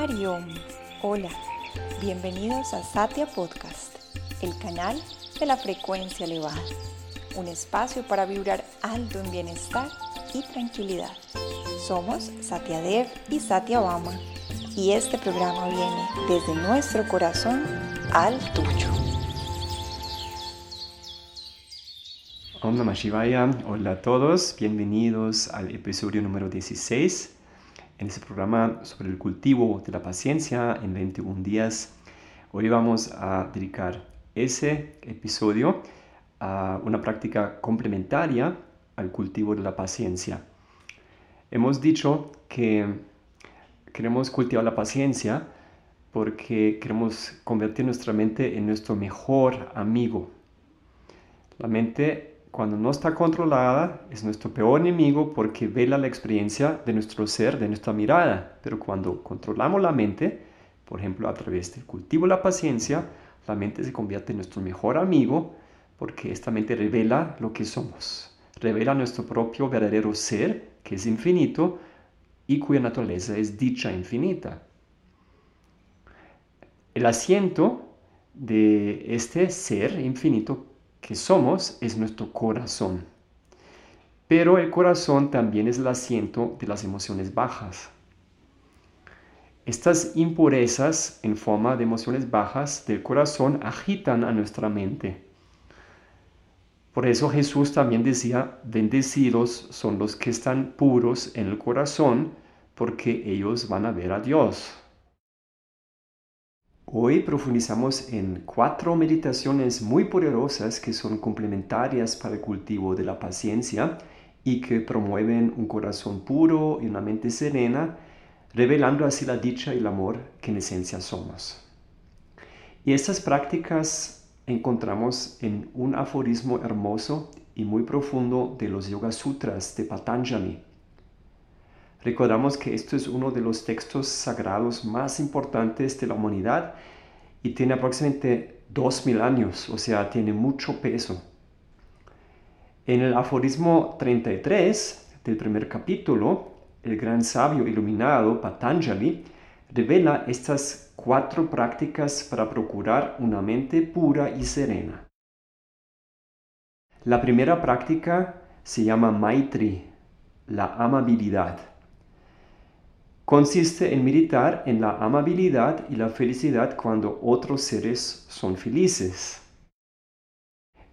Hariom, hola, bienvenidos a Satya Podcast, el canal de la frecuencia elevada, un espacio para vibrar alto en bienestar y tranquilidad. Somos Satya Dev y Satya Bama y este programa viene desde nuestro corazón al tuyo. Om Namah hola a todos, bienvenidos al episodio número 16 en este programa sobre el cultivo de la paciencia en 21 días. Hoy vamos a dedicar ese episodio a una práctica complementaria al cultivo de la paciencia. Hemos dicho que queremos cultivar la paciencia porque queremos convertir nuestra mente en nuestro mejor amigo. La mente cuando no está controlada, es nuestro peor enemigo porque vela la experiencia de nuestro ser, de nuestra mirada. Pero cuando controlamos la mente, por ejemplo, a través del cultivo de la paciencia, la mente se convierte en nuestro mejor amigo porque esta mente revela lo que somos. Revela nuestro propio verdadero ser, que es infinito y cuya naturaleza es dicha infinita. El asiento de este ser infinito que somos es nuestro corazón. Pero el corazón también es el asiento de las emociones bajas. Estas impurezas en forma de emociones bajas del corazón agitan a nuestra mente. Por eso Jesús también decía, bendecidos son los que están puros en el corazón, porque ellos van a ver a Dios. Hoy profundizamos en cuatro meditaciones muy poderosas que son complementarias para el cultivo de la paciencia y que promueven un corazón puro y una mente serena, revelando así la dicha y el amor que en esencia somos. Y estas prácticas encontramos en un aforismo hermoso y muy profundo de los Yoga Sutras de Patanjali Recordamos que esto es uno de los textos sagrados más importantes de la humanidad y tiene aproximadamente 2000 años, o sea, tiene mucho peso. En el aforismo 33 del primer capítulo, el gran sabio iluminado Patanjali revela estas cuatro prácticas para procurar una mente pura y serena. La primera práctica se llama Maitri, la amabilidad consiste en meditar en la amabilidad y la felicidad cuando otros seres son felices.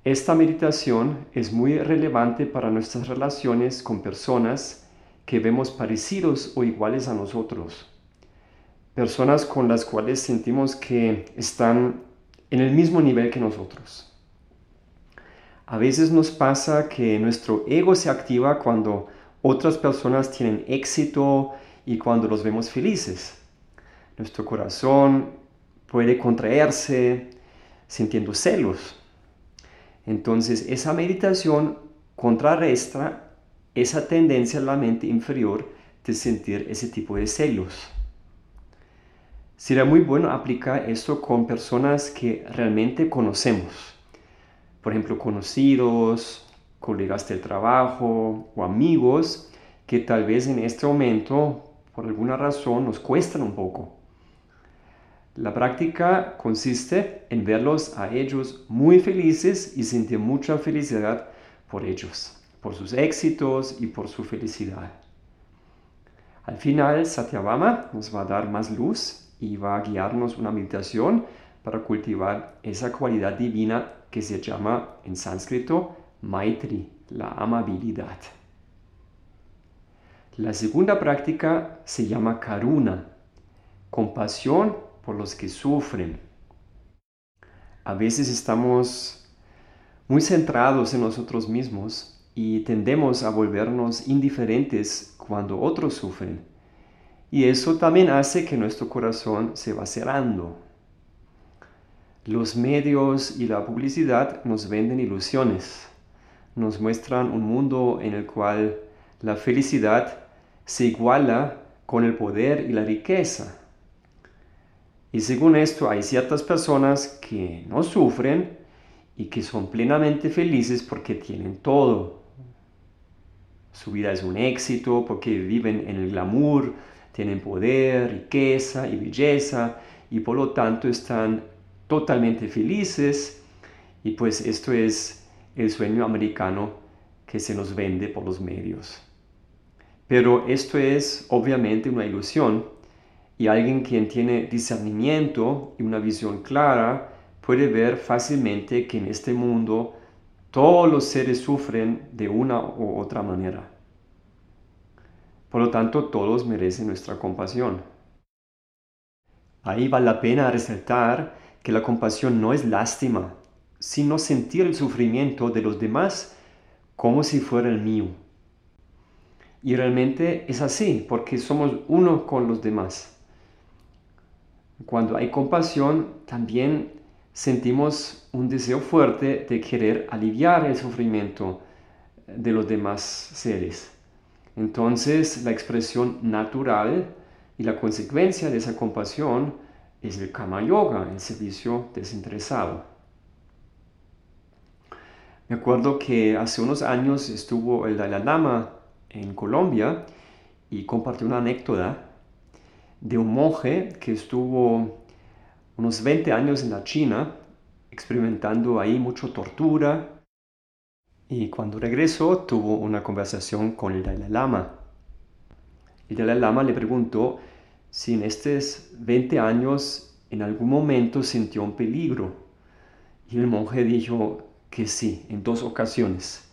Esta meditación es muy relevante para nuestras relaciones con personas que vemos parecidos o iguales a nosotros. Personas con las cuales sentimos que están en el mismo nivel que nosotros. A veces nos pasa que nuestro ego se activa cuando otras personas tienen éxito, y cuando los vemos felices. Nuestro corazón puede contraerse sintiendo celos. Entonces esa meditación contrarresta esa tendencia en la mente inferior de sentir ese tipo de celos. Será muy bueno aplicar esto con personas que realmente conocemos. Por ejemplo, conocidos, colegas del trabajo o amigos que tal vez en este momento por alguna razón nos cuestan un poco. La práctica consiste en verlos a ellos muy felices y sentir mucha felicidad por ellos, por sus éxitos y por su felicidad. Al final, Satyabama nos va a dar más luz y va a guiarnos una meditación para cultivar esa cualidad divina que se llama en sánscrito Maitri, la amabilidad. La segunda práctica se llama karuna, compasión por los que sufren. A veces estamos muy centrados en nosotros mismos y tendemos a volvernos indiferentes cuando otros sufren. Y eso también hace que nuestro corazón se va cerrando. Los medios y la publicidad nos venden ilusiones, nos muestran un mundo en el cual la felicidad se iguala con el poder y la riqueza. Y según esto hay ciertas personas que no sufren y que son plenamente felices porque tienen todo. Su vida es un éxito porque viven en el glamour tienen poder, riqueza y belleza y por lo tanto están totalmente felices y pues esto es el sueño americano que se nos vende por los medios. Pero esto es obviamente una ilusión y alguien quien tiene discernimiento y una visión clara puede ver fácilmente que en este mundo todos los seres sufren de una u otra manera. Por lo tanto, todos merecen nuestra compasión. Ahí vale la pena resaltar que la compasión no es lástima, sino sentir el sufrimiento de los demás como si fuera el mío. Y realmente es así, porque somos uno con los demás. Cuando hay compasión, también sentimos un deseo fuerte de querer aliviar el sufrimiento de los demás seres. Entonces, la expresión natural y la consecuencia de esa compasión es el Kama Yoga, el servicio desinteresado. Me acuerdo que hace unos años estuvo el Dalai Lama en Colombia y compartió una anécdota de un monje que estuvo unos 20 años en la China experimentando ahí mucha tortura y cuando regresó tuvo una conversación con el Dalai Lama. El Dalai Lama le preguntó si en estos 20 años en algún momento sintió un peligro. Y el monje dijo que sí, en dos ocasiones.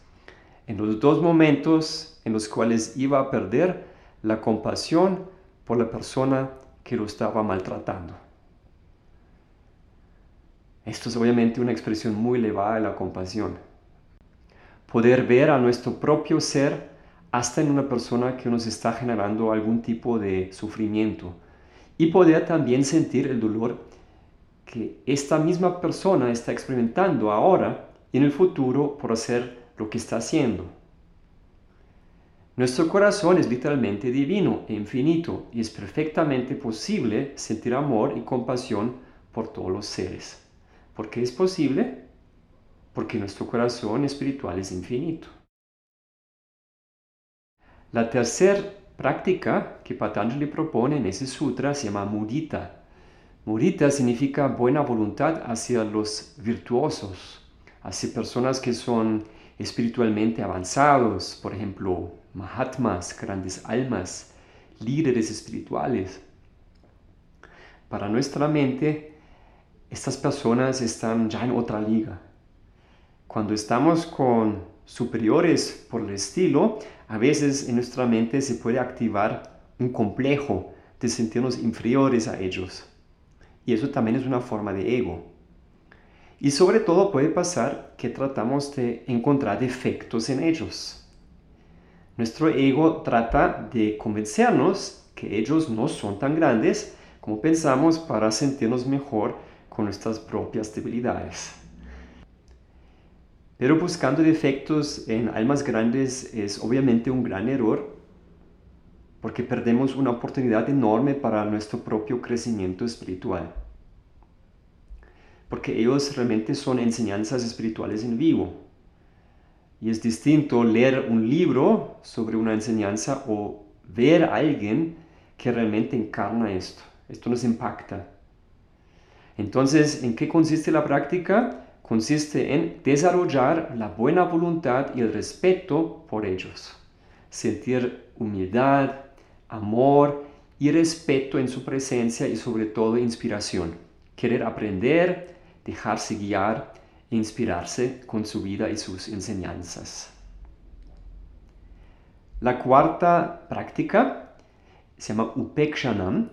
En los dos momentos en los cuales iba a perder la compasión por la persona que lo estaba maltratando. Esto es obviamente una expresión muy elevada de la compasión. Poder ver a nuestro propio ser hasta en una persona que nos está generando algún tipo de sufrimiento y poder también sentir el dolor que esta misma persona está experimentando ahora y en el futuro por hacer lo que está haciendo. Nuestro corazón es literalmente divino e infinito y es perfectamente posible sentir amor y compasión por todos los seres. ¿Por qué es posible? Porque nuestro corazón espiritual es infinito. La tercera práctica que Patanjali propone en ese sutra se llama mudita. Mudita significa buena voluntad hacia los virtuosos, hacia personas que son espiritualmente avanzados, por ejemplo, mahatmas, grandes almas, líderes espirituales. Para nuestra mente, estas personas están ya en otra liga. Cuando estamos con superiores por el estilo, a veces en nuestra mente se puede activar un complejo de sentirnos inferiores a ellos. Y eso también es una forma de ego. Y sobre todo puede pasar que tratamos de encontrar defectos en ellos. Nuestro ego trata de convencernos que ellos no son tan grandes como pensamos para sentirnos mejor con nuestras propias debilidades. Pero buscando defectos en almas grandes es obviamente un gran error porque perdemos una oportunidad enorme para nuestro propio crecimiento espiritual. Porque ellos realmente son enseñanzas espirituales en vivo. Y es distinto leer un libro sobre una enseñanza o ver a alguien que realmente encarna esto. Esto nos impacta. Entonces, ¿en qué consiste la práctica? consiste en desarrollar la buena voluntad y el respeto por ellos. Sentir humildad, amor y respeto en su presencia y sobre todo inspiración. Querer aprender, dejarse guiar e inspirarse con su vida y sus enseñanzas. La cuarta práctica se llama upekshanam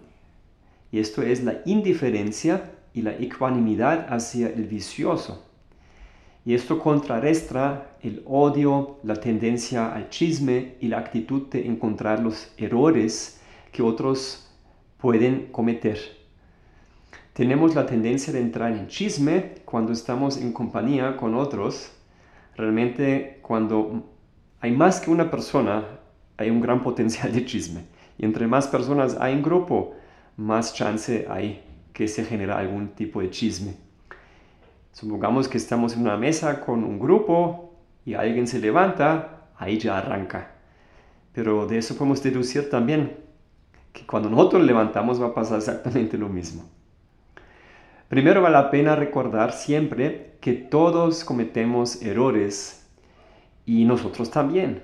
y esto es la indiferencia y la ecuanimidad hacia el vicioso. Y esto contrarresta el odio, la tendencia al chisme y la actitud de encontrar los errores que otros pueden cometer. Tenemos la tendencia de entrar en chisme cuando estamos en compañía con otros. Realmente cuando hay más que una persona, hay un gran potencial de chisme. Y entre más personas hay en grupo, más chance hay que se genera algún tipo de chisme. Supongamos que estamos en una mesa con un grupo y alguien se levanta, ahí ya arranca. Pero de eso podemos deducir también que cuando nosotros levantamos va a pasar exactamente lo mismo. Primero vale la pena recordar siempre que todos cometemos errores y nosotros también.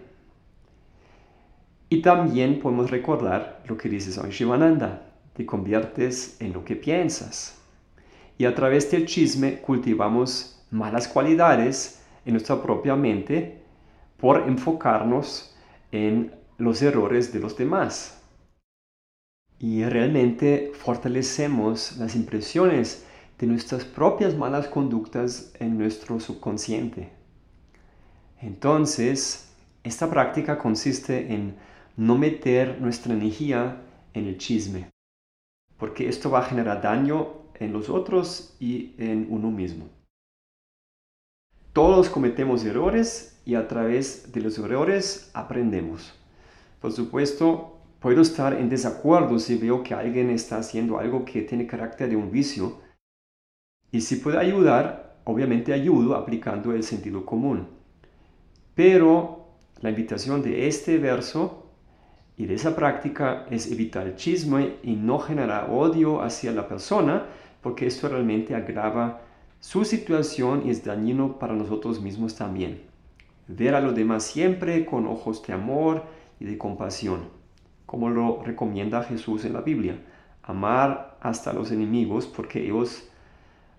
Y también podemos recordar lo que dice Swami Shivananda, te conviertes en lo que piensas. Y a través del chisme cultivamos malas cualidades en nuestra propia mente por enfocarnos en los errores de los demás. Y realmente fortalecemos las impresiones de nuestras propias malas conductas en nuestro subconsciente. Entonces, esta práctica consiste en no meter nuestra energía en el chisme, porque esto va a generar daño en los otros y en uno mismo. Todos cometemos errores y a través de los errores aprendemos. Por supuesto, puedo estar en desacuerdo si veo que alguien está haciendo algo que tiene carácter de un vicio, y si puedo ayudar, obviamente ayudo aplicando el sentido común. Pero la invitación de este verso y de esa práctica es evitar el chisme y no generar odio hacia la persona, porque esto realmente agrava su situación y es dañino para nosotros mismos también. Ver a los demás siempre con ojos de amor y de compasión, como lo recomienda Jesús en la Biblia. Amar hasta los enemigos porque ellos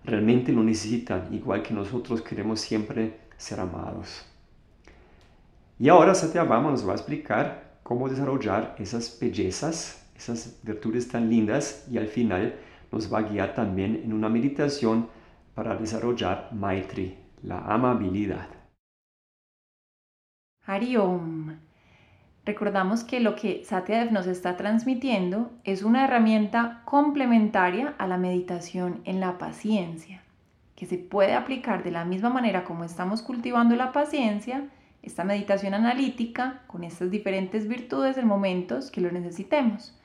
realmente lo necesitan, igual que nosotros queremos siempre ser amados. Y ahora Satyabhama nos va a explicar cómo desarrollar esas bellezas, esas virtudes tan lindas y al final nos va a guiar también en una meditación para desarrollar Maitri, la amabilidad. Hariom. Recordamos que lo que Satyadev nos está transmitiendo es una herramienta complementaria a la meditación en la paciencia, que se puede aplicar de la misma manera como estamos cultivando la paciencia, esta meditación analítica, con estas diferentes virtudes en momentos que lo necesitemos.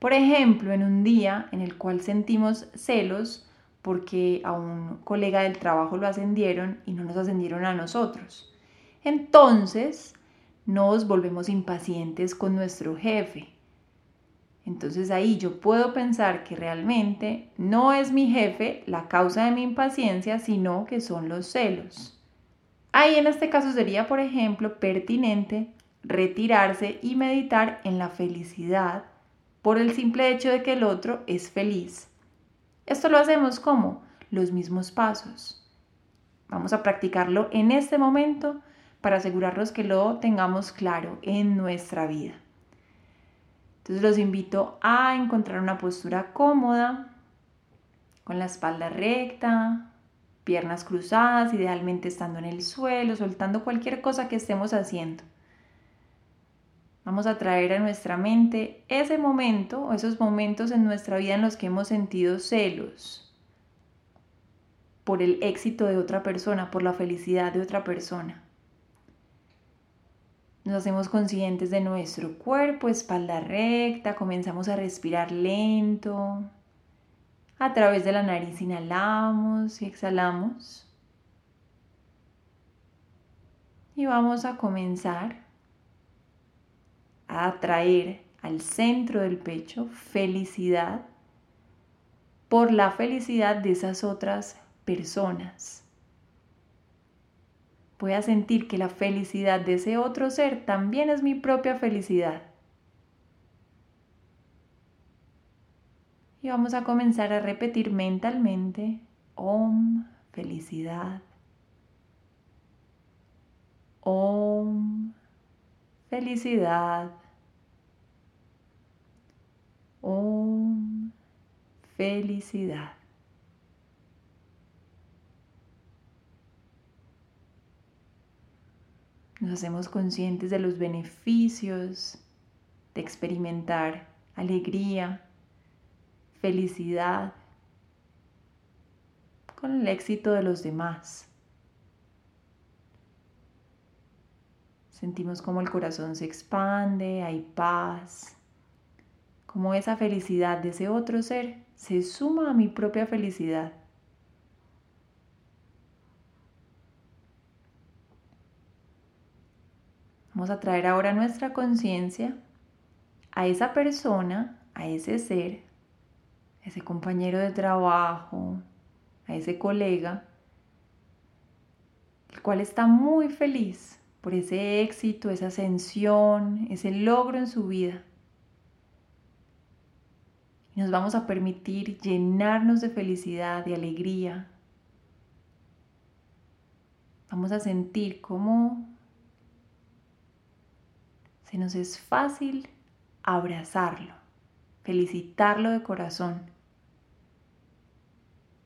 Por ejemplo, en un día en el cual sentimos celos porque a un colega del trabajo lo ascendieron y no nos ascendieron a nosotros. Entonces, nos volvemos impacientes con nuestro jefe. Entonces ahí yo puedo pensar que realmente no es mi jefe la causa de mi impaciencia, sino que son los celos. Ahí en este caso sería, por ejemplo, pertinente retirarse y meditar en la felicidad por el simple hecho de que el otro es feliz. Esto lo hacemos como los mismos pasos. Vamos a practicarlo en este momento para asegurarnos que lo tengamos claro en nuestra vida. Entonces los invito a encontrar una postura cómoda, con la espalda recta, piernas cruzadas, idealmente estando en el suelo, soltando cualquier cosa que estemos haciendo. Vamos a traer a nuestra mente ese momento o esos momentos en nuestra vida en los que hemos sentido celos por el éxito de otra persona, por la felicidad de otra persona. Nos hacemos conscientes de nuestro cuerpo, espalda recta, comenzamos a respirar lento. A través de la nariz inhalamos y exhalamos. Y vamos a comenzar a atraer al centro del pecho felicidad por la felicidad de esas otras personas voy a sentir que la felicidad de ese otro ser también es mi propia felicidad. Y vamos a comenzar a repetir mentalmente, Om, felicidad. Om, felicidad. Om, felicidad. Nos hacemos conscientes de los beneficios de experimentar alegría, felicidad con el éxito de los demás. Sentimos como el corazón se expande, hay paz, como esa felicidad de ese otro ser se suma a mi propia felicidad. Vamos a traer ahora nuestra conciencia a esa persona, a ese ser, a ese compañero de trabajo, a ese colega, el cual está muy feliz por ese éxito, esa ascensión, ese logro en su vida. Y nos vamos a permitir llenarnos de felicidad, de alegría. Vamos a sentir cómo se nos es fácil abrazarlo, felicitarlo de corazón,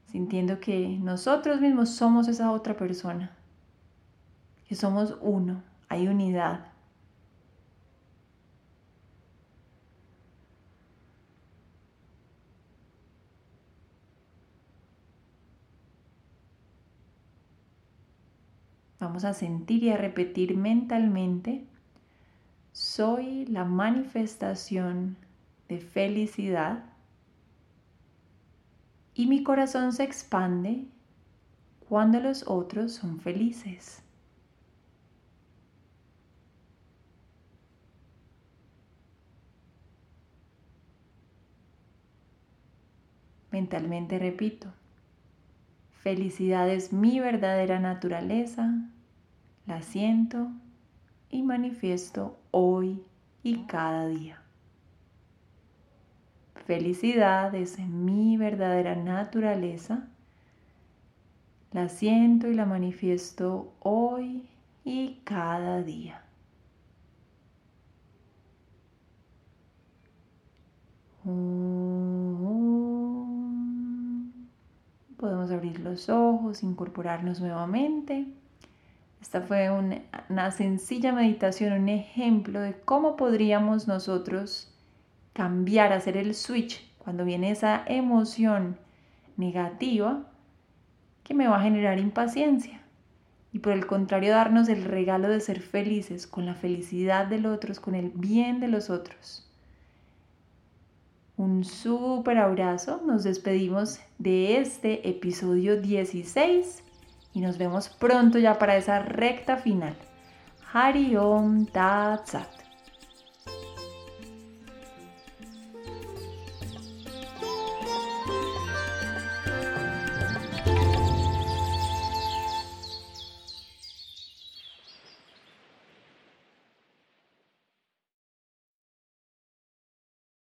sintiendo que nosotros mismos somos esa otra persona, que somos uno, hay unidad. Vamos a sentir y a repetir mentalmente soy la manifestación de felicidad y mi corazón se expande cuando los otros son felices. Mentalmente repito, felicidad es mi verdadera naturaleza, la siento y manifiesto hoy y cada día. Felicidad es mi verdadera naturaleza. La siento y la manifiesto hoy y cada día. Podemos abrir los ojos, incorporarnos nuevamente. Esta fue una, sencilla meditación, un ejemplo de cómo podríamos nosotros cambiar, hacer el switch cuando viene esa emoción negativa que me va a generar impaciencia. Y por el contrario, darnos el regalo de ser felices con la felicidad del otro, con el bien de los otros. Un súper abrazo. Nos despedimos de este episodio 16 y nos vemos pronto ya para esa recta final. Hari Om Tat Sat.